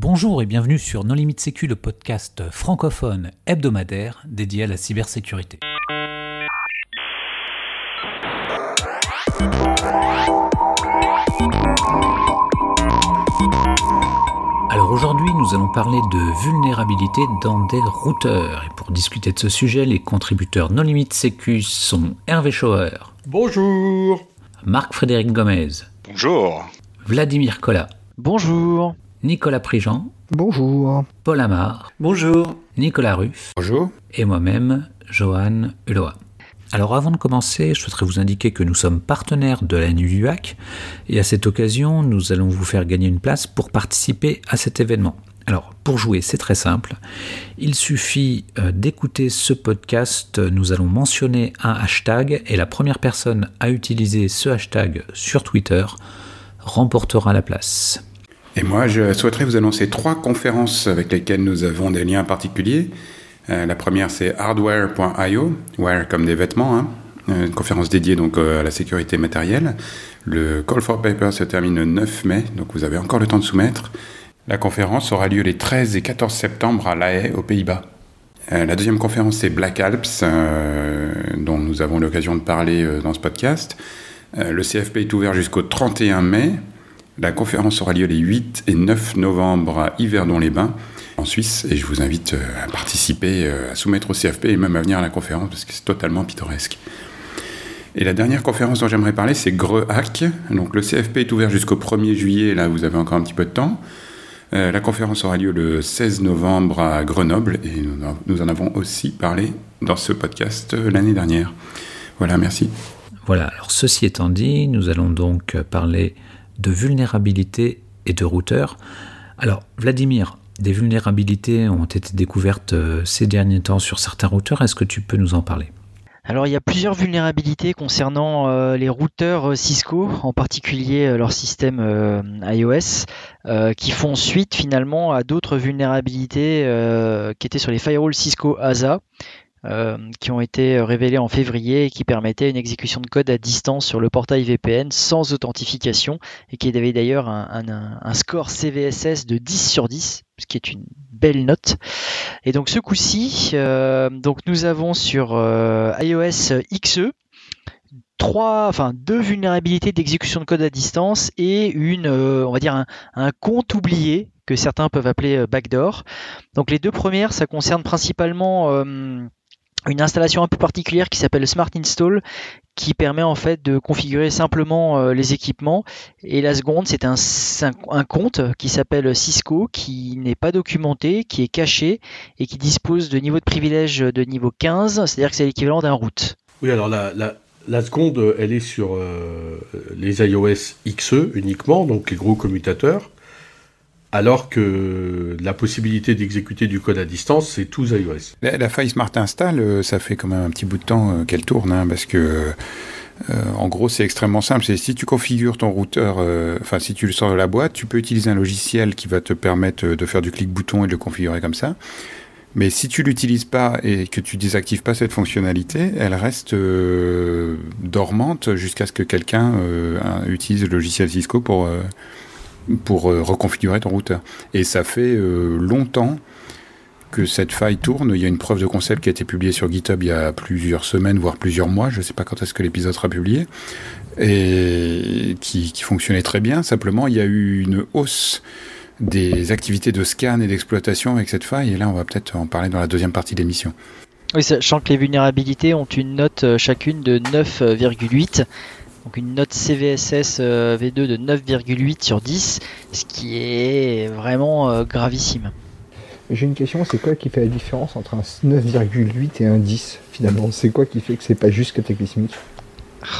Bonjour et bienvenue sur Non Limite Sécu, le podcast francophone hebdomadaire dédié à la cybersécurité. Alors aujourd'hui, nous allons parler de vulnérabilité dans des routeurs. Et pour discuter de ce sujet, les contributeurs Non Limite Sécu sont Hervé Schauer. Bonjour. Marc-Frédéric Gomez. Bonjour. Vladimir Collat. Bonjour. Nicolas Prigent. Bonjour. Paul Amar. Bonjour. Nicolas Ruff. Bonjour. Et moi-même, Johan Uloa. Alors avant de commencer, je souhaiterais vous indiquer que nous sommes partenaires de la Nuit du Hack et à cette occasion, nous allons vous faire gagner une place pour participer à cet événement. Alors pour jouer, c'est très simple. Il suffit euh, d'écouter ce podcast, nous allons mentionner un hashtag et la première personne à utiliser ce hashtag sur Twitter remportera la place. Et moi, je souhaiterais vous annoncer trois conférences avec lesquelles nous avons des liens particuliers. Euh, la première, c'est hardware.io, wear comme des vêtements, hein. Euh, une conférence dédiée donc euh, à la sécurité matérielle. Le call for paper se termine le 9 mai, donc vous avez encore le temps de soumettre. La conférence aura lieu les 13 et 14 septembre à La Haye, aux Pays-Bas. la deuxième conférence, c'est Black Alps, dont nous avons l'occasion de parler dans ce podcast. le CFP est ouvert jusqu'au 31 mai. La conférence aura lieu les 8 et 9 novembre à Yverdon-les-Bains, en Suisse, et je vous invite euh, à participer, euh, à soumettre au CFP et même à venir à la conférence parce que c'est totalement pittoresque. Et la dernière conférence dont j'aimerais parler, c'est GREHAC. Donc le CFP est ouvert jusqu'au 1er juillet, là vous avez encore un petit peu de temps. Euh, la conférence aura lieu le 16 novembre à Grenoble et nous en avons aussi parlé dans ce podcast l'année dernière. Voilà, merci. Voilà, alors ceci étant dit, nous allons donc parler de vulnérabilité et de routeurs. Alors, Vladimir, des vulnérabilités ont été découvertes euh, ces derniers temps sur certains routeurs. Est-ce que tu peux nous en parler? Alors il y a plusieurs vulnérabilités concernant euh, les routeurs euh, Cisco, en particulier leur système iOS, qui font suite finalement à d'autres vulnérabilités qui étaient sur les firewalls Cisco ASA. Euh, qui ont été révélés en février et qui permettaient une exécution de code à distance sur le portail VPN sans authentification et qui avait d'ailleurs un, score CVSS de 10 sur 10, ce qui est une belle note. Et donc ce coup-ci, euh, nous avons sur euh, iOS XE trois, enfin deux vulnérabilités d'exécution de code à distance et une, on va dire un compte oublié que certains peuvent appeler backdoor. Donc les deux premières, ça concerne principalement une installation un peu particulière qui s'appelle Smart Install qui permet en fait de configurer simplement euh, les équipements et la seconde c'est un, compte qui s'appelle Cisco qui n'est pas documenté, qui est caché et qui dispose de niveau de privilège de niveau 15, c'est-à-dire que c'est l'équivalent d'un route. Oui alors la, la, seconde elle est sur euh, les iOS XE uniquement, donc les gros commutateurs alors que la possibilité d'exécuter du code à distance, c'est tous iOS. La, faille Smart Install, euh, ça fait quand même un petit bout de temps euh, qu'elle tourne, hein, parce que euh, en gros, c'est extrêmement simple. C'est si tu configures ton routeur, enfin si tu le sors de la boîte, tu peux utiliser un logiciel qui va te permettre de faire du clic-bouton et de le configurer comme ça. Mais si tu l'utilises pas et que tu désactives pas cette fonctionnalité, elle reste dormante jusqu'à ce que quelqu'un utilise le logiciel Cisco pour pour euh, reconfigurer ton routeur. Et ça fait euh, longtemps que cette faille tourne. Il y a une preuve de concept qui a été publiée sur GitHub il y a plusieurs semaines, voire plusieurs mois. Je ne sais pas quand est-ce que l'épisode sera publié. Et qui, fonctionnait très bien. Simplement, il y a eu une hausse des activités de scan et d'exploitation avec cette faille. Et là, on va peut-être en parler dans la deuxième partie de l'émission. Oui, sachant que les vulnérabilités ont une note euh, chacune de 9,8 donc une note CVSS euh, V2 de 9,8 sur 10, ce qui est vraiment euh, gravissime. J'ai une question, c'est quoi qui fait la différence entre un 9,8 et un 10 finalement? C'est quoi qui fait que c'est pas juste cataclysmique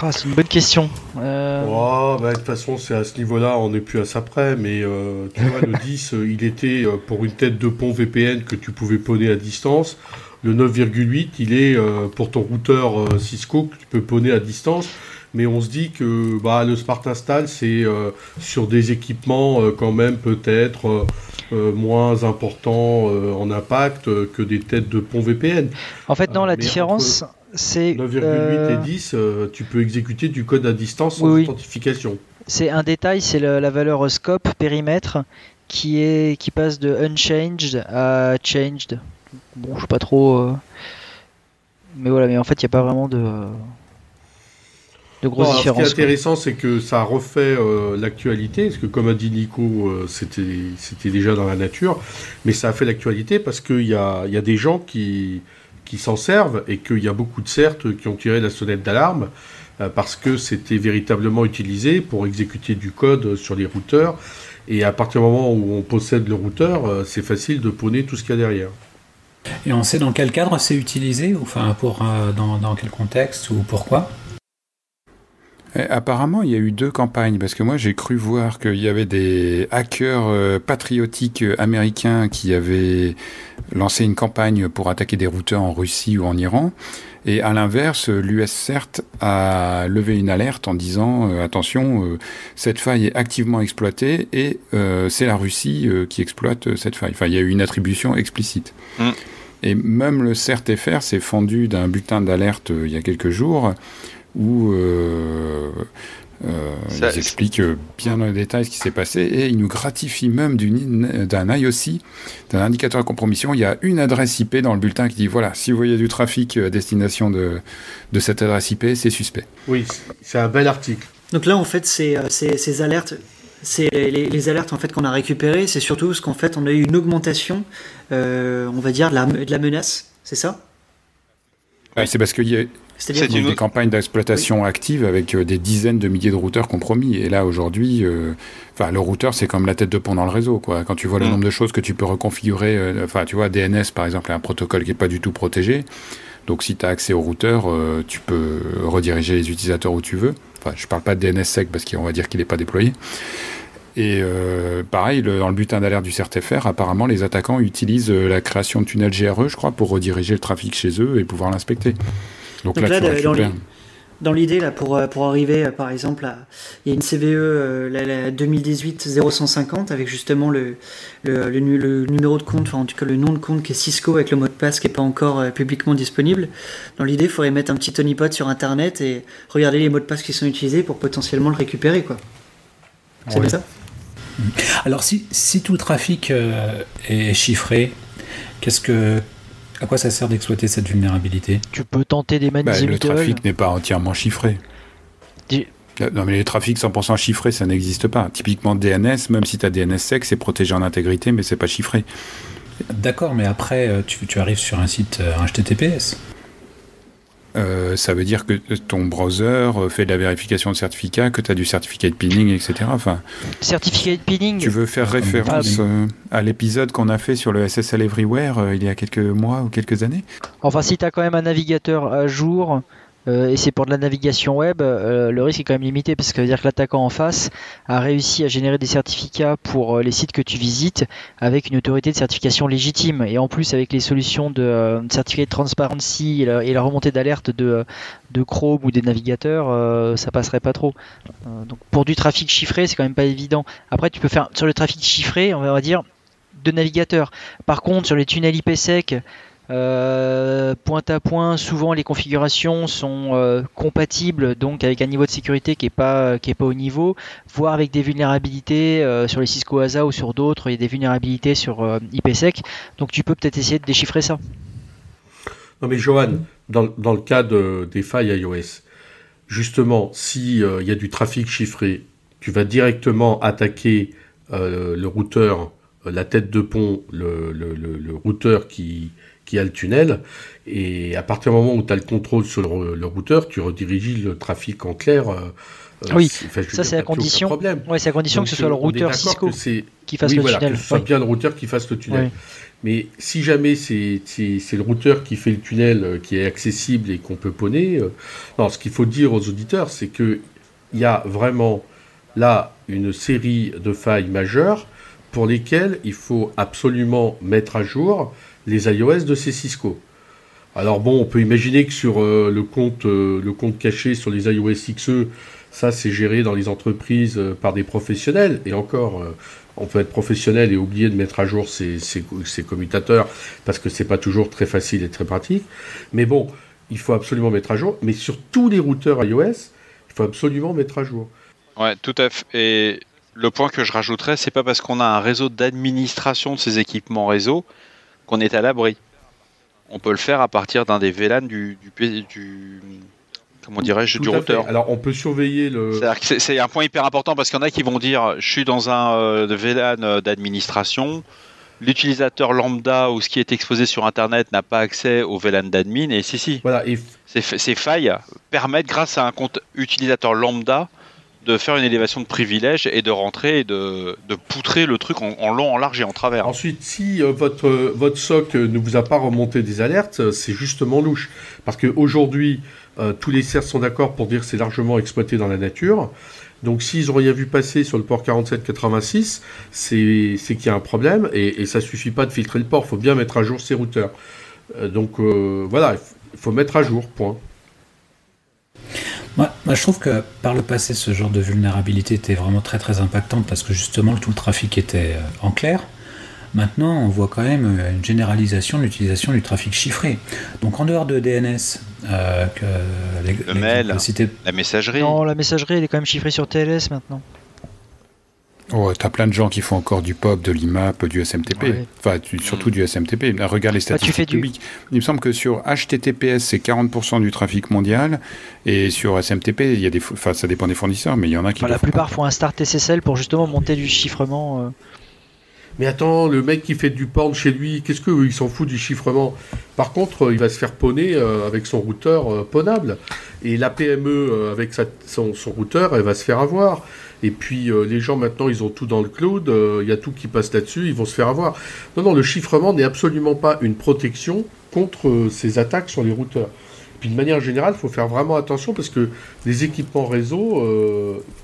ah, c'est une bonne question. Euh... Oh, bah, de toute façon, c'est à ce niveau-là, on n'est plus à ça près, mais euh, tu vois, le 10, il était pour une tête de pont VPN que tu pouvais poner à distance. Le 9,8, il est pour ton routeur Cisco que tu peux poner à distance mais on se dit que bah, le Smart Install, c'est euh, sur des équipements euh, quand même peut-être euh, moins importants en impact que des têtes de pont VPN. En fait, non, la différence, c'est... 9,8 et 10, tu peux exécuter du code à distance sans authentification. C'est un détail, c'est la valeur scope, périmètre, qui est qui passe de unchanged à changed. Bon, je sais pas trop. Mais voilà, mais en fait, il n'y a pas vraiment de de grosses différences. Ce qui est intéressant, c'est que ça refait l'actualité, parce que comme a dit Nico, c'était c'était déjà dans la nature, mais ça a fait l'actualité parce qu'il y a, y a des gens qui qui s'en servent et qu'il y a beaucoup de certes qui ont tiré la sonnette d'alarme euh, parce que c'était véritablement utilisé pour exécuter du code sur les routeurs. Et à partir du moment où on possède le routeur, euh, c'est facile de pawner tout ce qu'il y a derrière. Et on sait dans quel cadre c'est utilisé, enfin pour euh, dans, dans quel contexte ou pourquoi? Apparemment, il y a eu deux campagnes, parce que moi j'ai cru voir qu'il y avait des hackers patriotiques américains qui avaient lancé une campagne pour attaquer des routeurs en Russie ou en Iran. Et à l'inverse, l'US CERT a levé une alerte en disant euh, attention, euh, cette faille est activement exploitée et euh, c'est la Russie qui exploite cette faille. Enfin, il y a eu une attribution explicite. Mm. Et même le CERT-FR s'est fendu d'un bulletin d'alerte il y a quelques jours où euh, ils expliquent bien dans les détails ce qui s'est passé et ils nous gratifient même d'un IOC, d'un indicateur de compromission. Il y a une adresse IP dans le bulletin qui dit voilà, si vous voyez du trafic à destination de, de cette adresse IP, c'est suspect. Oui, c'est un bel article. Donc là, en fait, c'est euh, ces alertes c'est les, alertes en fait qu'on a récupérées, c'est surtout parce qu'en fait on a eu une augmentation, euh, on va dire, de la, de la menace, c'est ça? C'est parce qu'il y a c'est une... des campagnes d'exploitation actives avec euh, des dizaines de milliers de routeurs compromis. Et là, aujourd'hui, euh, le routeur, c'est comme la tête de pont dans le réseau. Quoi. Quand tu vois le mm. nombre de choses que tu peux reconfigurer, euh, enfin, tu vois, DNS, par exemple, est un protocole qui n'est pas du tout protégé. Donc, si tu as accès au routeur, tu peux rediriger les utilisateurs où tu veux. Enfin, je parle pas de DNS sec parce qu'on va dire qu'il n'est pas déployé. Et pareil, dans le butin d'alerte du CRTFR, apparemment, les attaquants utilisent la création de tunnels GRE, je crois, pour rediriger le trafic chez eux et pouvoir l'inspecter. Donc, là, dans l'idée, là, pour, euh, pour arriver, euh, par exemple, il y a une CVE euh, la, 2018-0150 avec justement le, le, le, numéro de compte, enfin en tout cas le nom de compte qui est Cisco avec le mot de passe qui n'est pas encore publiquement disponible. Dans l'idée, il faudrait mettre un petit honeypot sur Internet et regarder les mots de passe qui sont utilisés pour potentiellement le récupérer. quoi. C'est bien ça? Alors si, si tout le trafic est chiffré, qu'est-ce que à quoi ça sert d'exploiter cette vulnérabilité? Tu peux tenter des manips bah, Le trafic n'est pas entièrement chiffré. Non, mais les trafics 100% chiffrés, ça n'existe pas. Typiquement DNS, même si tu as DNS sec, c'est protégé en intégrité, mais c'est pas chiffré. D'accord, mais après, euh, tu, tu, arrives sur un site HTTPS. Euh, ça veut dire que ton browser euh, fait de la vérification de certificat, que tu as du certificat de pinning, etc. Enfin, certificat de pinning. Tu veux faire référence euh, à l'épisode qu'on a fait sur le SSL Everywhere il y a quelques mois ou quelques années? Enfin, si tu as quand même un navigateur à jour, euh, et c'est pour de la navigation web, euh, le risque est quand même limité parce que ça veut dire que l'attaquant en face a réussi à générer des certificats pour euh, les sites que tu visites avec une autorité de certification légitime et en plus avec les solutions de certificat de transparency et la, remontée d'alerte de, de, Chrome ou des navigateurs, ça passerait pas trop. donc pour du trafic chiffré, c'est quand même pas évident. Après, tu peux faire sur le trafic chiffré, on va dire de navigateurs. Par contre, sur les tunnels IPsec, euh, point à point, souvent les configurations sont euh, compatibles donc avec un niveau de sécurité qui est pas qui est pas au niveau, voire avec des vulnérabilités euh, sur les Cisco ASA ou sur d'autres, il y a des vulnérabilités sur IPsec. Donc tu peux peut-être essayer de déchiffrer ça. Non mais Johan, dans, dans le cas des failles iOS, justement, si il y a du trafic chiffré, tu vas directement attaquer le routeur, la tête de pont, le, le routeur qui qui a le tunnel. Et à partir du moment où tu as le contrôle sur le, routeur, tu rediriges le trafic en clair. Euh, euh, oui, ça c'est la condition. Ouais, c'est la condition que ce soit le routeur Cisco qui fasse le tunnel. Que ce soit bien le routeur qui fasse le tunnel. Mais si jamais c'est le routeur qui fait le tunnel euh, qui est accessible et qu'on peut poney, non, ce qu'il faut dire aux auditeurs, c'est que il y a vraiment là une série de failles majeures pour lesquelles il faut absolument mettre à jour les iOS de ces Cisco. Alors bon, on peut imaginer que sur euh, le, compte, euh, le compte caché sur les iOS XE, ça c'est géré dans les entreprises euh, par des professionnels. Et encore, on peut être professionnel et oublier de mettre à jour ses, commutateurs parce que c'est pas toujours très facile et très pratique. Mais bon, il faut absolument mettre à jour. Mais sur tous les routeurs iOS, il faut absolument mettre à jour. Ouais, tout à fait. Et le point que je rajouterais, c'est pas parce qu'on a un réseau d'administration de ces équipements réseau qu'on est à l'abri. On peut le faire à partir d'un des VLAN du, du, du comment dirais-je, du routeur. Alors on peut surveiller le. C'est un point hyper important parce qu'il y en a qui vont dire je suis dans un euh, VLAN euh, d'administration, l'utilisateur lambda ou ce qui est exposé sur Internet n'a pas accès au VLAN d'admin et si si. Voilà, et... ces, failles permettent grâce à un compte utilisateur lambda de faire une élévation de privilèges et de rentrer et de, de poutrer le truc en, long, en large et en travers. Ensuite, si euh, votre, votre SOC ne vous a pas remonté des alertes, c'est justement louche. Parce qu'aujourd'hui, euh, tous les CERT sont d'accord pour dire que c'est largement exploité dans la nature. Donc s'ils ont rien vu passer sur le port 4786, c'est qu'il y a un problème et, ça suffit pas de filtrer le port, il faut bien mettre à jour ses routeurs. Euh, donc euh, voilà, il faut mettre à jour, point. Moi, je trouve que par le passé, ce genre de vulnérabilité était vraiment très très impactante parce que justement tout le trafic était en clair. Maintenant, on voit quand même une généralisation de l'utilisation du trafic chiffré. Donc en dehors de DNS, euh, que le mail, la messagerie. Non, la messagerie, elle est quand même chiffrée sur TLS maintenant. Oh, t'as plein de gens qui font encore du POP, de l'IMAP, du SMTP. Enfin, surtout du SMTP. Regarde les bah, statistiques publiques. Il me semble que sur HTTPS, c'est 40% du trafic mondial. Et sur SMTP, il y a des... enfin, ça dépend des fournisseurs, mais il y en a qui. la plupart font un start SSL pour justement monter du chiffrement. Euh. Mais attends, le mec qui fait du porn chez lui, qu'est-ce que il s'en fout du chiffrement? Par contre, il va se faire ponner euh, avec son routeur euh, ponable. Et la PME avec son, routeur, elle va se faire avoir. Et puis les gens maintenant, ils ont tout dans le cloud, il y a tout qui passe là-dessus, ils vont se faire avoir. Non, non, le chiffrement n'est absolument pas une protection contre ces attaques sur les routeurs. Puis de manière générale, il faut faire vraiment attention parce que les équipements réseau,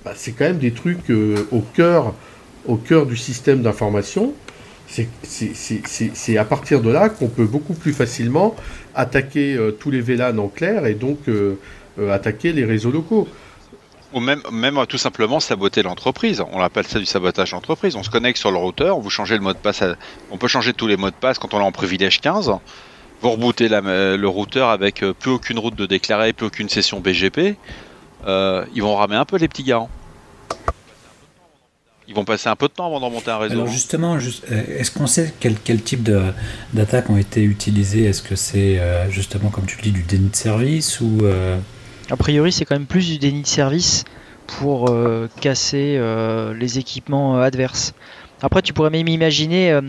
bah, c'est quand même des trucs au cœur au cœur du système d'information, c'est à partir de là qu'on peut beaucoup plus facilement attaquer euh, tous les VLAN en clair et donc euh, euh, attaquer les réseaux locaux. Ou même, même tout simplement saboter l'entreprise. On appelle ça du sabotage d'entreprise. On se connecte sur le routeur, vous changez le mot de passe. On peut changer tous les mots de passe quand on est en privilège 15. Vous rebootez le routeur avec plus aucune route de déclarer, plus aucune session BGP. ils vont ramer un peu les petits garants. Ils vont passer un peu de temps avant d'en monter un réseau. Alors justement, euh, est-ce qu'on sait quel, quel type d'attaques ont été utilisées? Est-ce que c'est euh, justement, comme tu le dis, du déni de service ou euh, A priori, c'est quand même plus du déni de service pour casser les équipements adverses. Après, tu pourrais même imaginer, euh,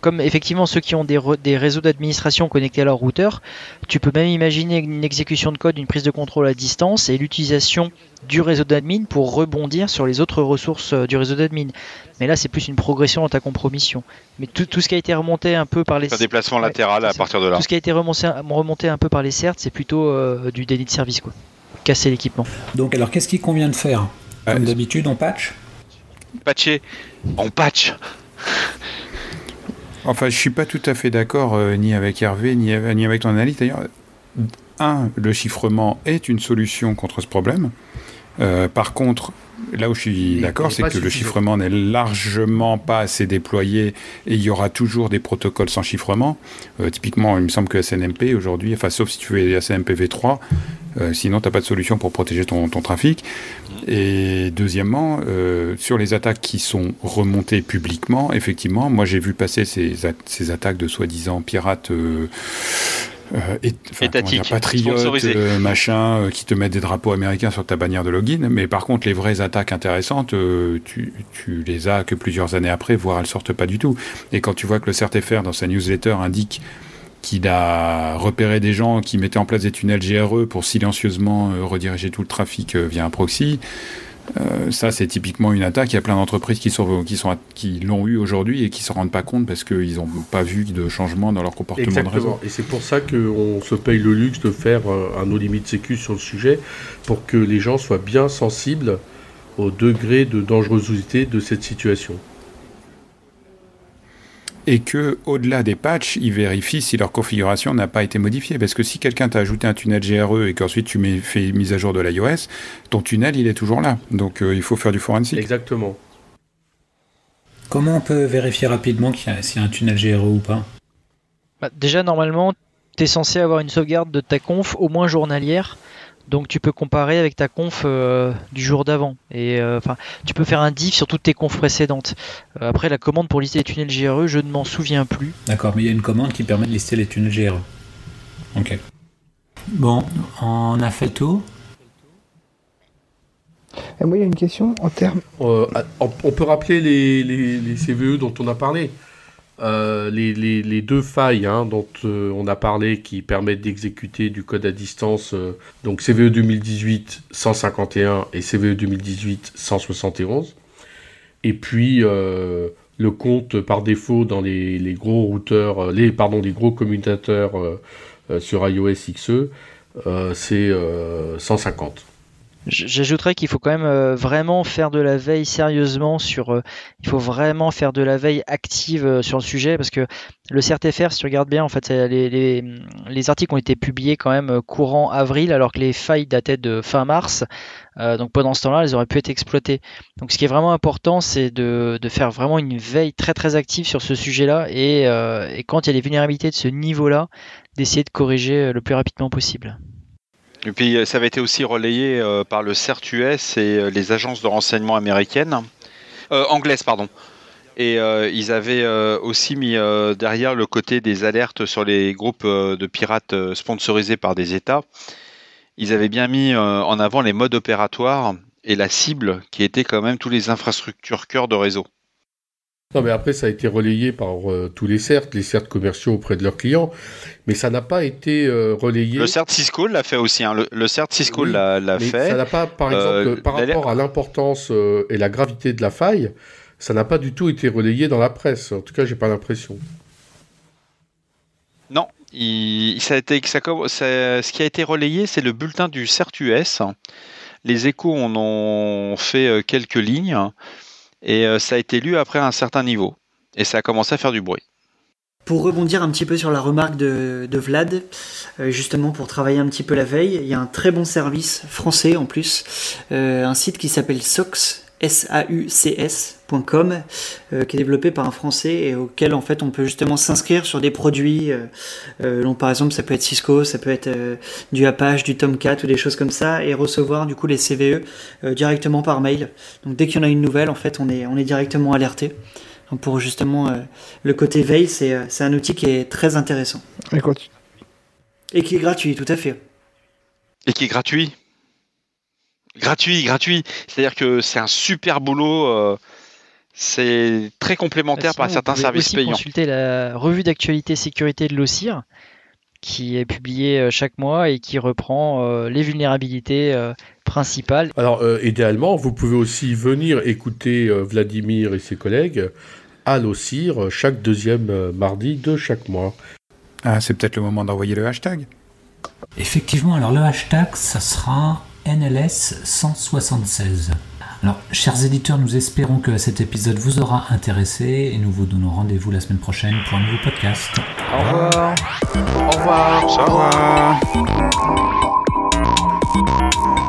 comme effectivement ceux qui ont des, des réseaux d'administration connectés à leur routeur, tu peux même imaginer une exécution de code, une prise de contrôle à distance et l'utilisation du réseau d'admin pour rebondir sur les autres ressources euh, du réseau d'admin. Mais là, c'est plus une progression dans ta compromission. Mais tout, tout, ce qui a été remonté un peu par les... Un déplacement latéral à partir de là. Tout ce qui a été remonté, remonté un peu par les CERT, c'est plutôt euh, du déni de service, quoi. Casser l'équipement. Donc alors, qu'est-ce qu'il convient de faire Comme d'habitude, on patch patcher. On patch. Enfin, je suis pas tout à fait d'accord euh, ni avec Hervé ni, ni avec ton analyse. D'ailleurs, un, le chiffrement est une solution contre ce problème. Euh, par contre, là où je suis d'accord, c'est que le chiffrement n'est largement pas assez déployé et il y aura toujours des protocoles sans chiffrement. Euh, typiquement, il me semble que SNMP aujourd'hui, enfin, sauf si tu fais SNMP v3, euh, sinon tu n'as pas de solution pour protéger ton, trafic. Et deuxièmement, euh, sur les attaques qui sont remontées publiquement, effectivement, moi j'ai vu passer ces, ces attaques de soi-disant pirates. Euh, et, étatique, patriotes, euh, machin, euh, qui te mettent des drapeaux américains sur ta bannière de login. Mais par contre, les vraies attaques intéressantes, tu, tu, les as que plusieurs années après, voire elles sortent pas du tout. Et quand tu vois que le CertFR, dans sa newsletter, indique qu'il a repéré des gens qui mettaient en place des tunnels GRE pour silencieusement rediriger tout le trafic via un proxy, euh, ça, c'est typiquement une attaque. Il y a plein d'entreprises qui, sont, qui, sont, qui l'ont eu aujourd'hui et qui ne se rendent pas compte parce qu'ils n'ont pas vu de changement dans leur comportement Exactement. de réseau. Et c'est pour ça qu'on se paye le luxe de faire euh, un no limit sécu sur le sujet pour que les gens soient bien sensibles au degré de dangerosité de cette situation et que au-delà des patchs, ils vérifient si leur configuration n'a pas été modifiée. Parce que si quelqu'un t'a ajouté un tunnel GRE et qu'ensuite tu mets, fais mise à jour de l'iOS, ton tunnel il est toujours là. Donc euh, il faut faire du forensic. Exactement. Comment on peut vérifier rapidement s'il y, a un tunnel GRE ou pas? Bah, Déjà normalement, tu es censé avoir une sauvegarde de ta conf au moins journalière Donc tu peux comparer avec ta conf du jour d'avant. Et enfin, tu peux faire un diff sur toutes tes confs précédentes. après, la commande pour lister les tunnels GRE, je ne m'en souviens plus. D'accord, mais il y a une commande qui permet de lister les tunnels GRE. Ok. Bon, on a fait le tour. Et moi, il y a une question en termes. Euh, on peut rappeler les, CVE dont on a parlé. Euh, les, deux failles hein, dont euh, on a parlé qui permettent d'exécuter du code à distance, donc CVE 2018 151 et CVE 2018 171. Et puis le compte par défaut dans les, gros routeurs, les, les gros commutateurs sur iOS XE, c'est 150. J'ajouterais qu'il faut quand même euh, vraiment faire de la veille sérieusement sur. Euh, il faut vraiment faire de la veille active euh, sur le sujet parce que le CRTFR, si tu regardes bien, en fait, les, les, les, articles ont été publiés quand même courant avril alors que les failles dataient de fin mars. donc pendant ce temps-là, elles auraient pu être exploitées. Donc ce qui est vraiment important, c'est de, de, faire vraiment une veille très très active sur ce sujet-là et, et quand il y a des vulnérabilités de ce niveau-là, d'essayer de corriger le plus rapidement possible. Et puis euh, ça avait été aussi relayé euh, par le CERT-US et euh, les agences de renseignement américaines, anglaises pardon. Et ils avaient aussi mis derrière le côté des alertes sur les groupes de pirates sponsorisés par des États. Ils avaient bien mis en avant les modes opératoires et la cible qui était quand même tous les infrastructures cœur de réseau. Non, mais après, ça a été relayé par euh, tous les CERT, les CERT commerciaux auprès de leurs clients, mais ça n'a pas été euh, relayé. Le CERT Cisco l'a fait aussi, hein. le, CERT Cisco l'a fait. Ça n'a pas, par euh, exemple, par rapport à l'importance et la gravité de la faille, ça n'a pas du tout été relayé dans la presse. En tout cas, j'ai pas l'impression. Non, ça a été, ça, ce qui a été relayé, c'est le bulletin du CERT-US. Les échos en ont fait quelques lignes. Et euh, ça a été lu après un certain niveau. Et ça a commencé à faire du bruit. Pour rebondir un petit peu sur la remarque de, Vlad, euh, justement pour travailler un petit peu la veille, il y a un très bon service français en plus, euh, un site qui s'appelle SOX, saucs.com euh, qui est développé par un Français et auquel en fait on peut justement s'inscrire sur des produits. Euh, euh, donc par exemple ça peut être Cisco, ça peut être du Apache, du Tomcat ou des choses comme ça et recevoir du coup les CVE directement par mail. Donc dès qu'il y en a une nouvelle en fait on est, on est directement alerté. Donc pour justement le côté veille c'est un outil qui est très intéressant. Et, et qui est gratuit tout à fait. Et qui est gratuit gratuit, gratuit. C'est-à-dire que c'est un super boulot. Euh, c'est très complémentaire bah, par certains services aussi payants. consulter la revue d'actualité sécurité de l'OCIR, qui est publiée euh, chaque mois et qui reprend euh, les vulnérabilités principales. Alors, idéalement, vous pouvez aussi venir écouter Vladimir et ses collègues à l'OCIR chaque deuxième mardi de chaque mois. Ah, c'est peut-être le moment d'envoyer le hashtag. Effectivement, alors le hashtag, ça sera NLS 176. Alors, chers éditeurs, nous espérons que cet épisode vous aura intéressé et nous vous donnons rendez-vous la semaine prochaine pour un nouveau podcast. Au revoir. Au revoir. Au revoir.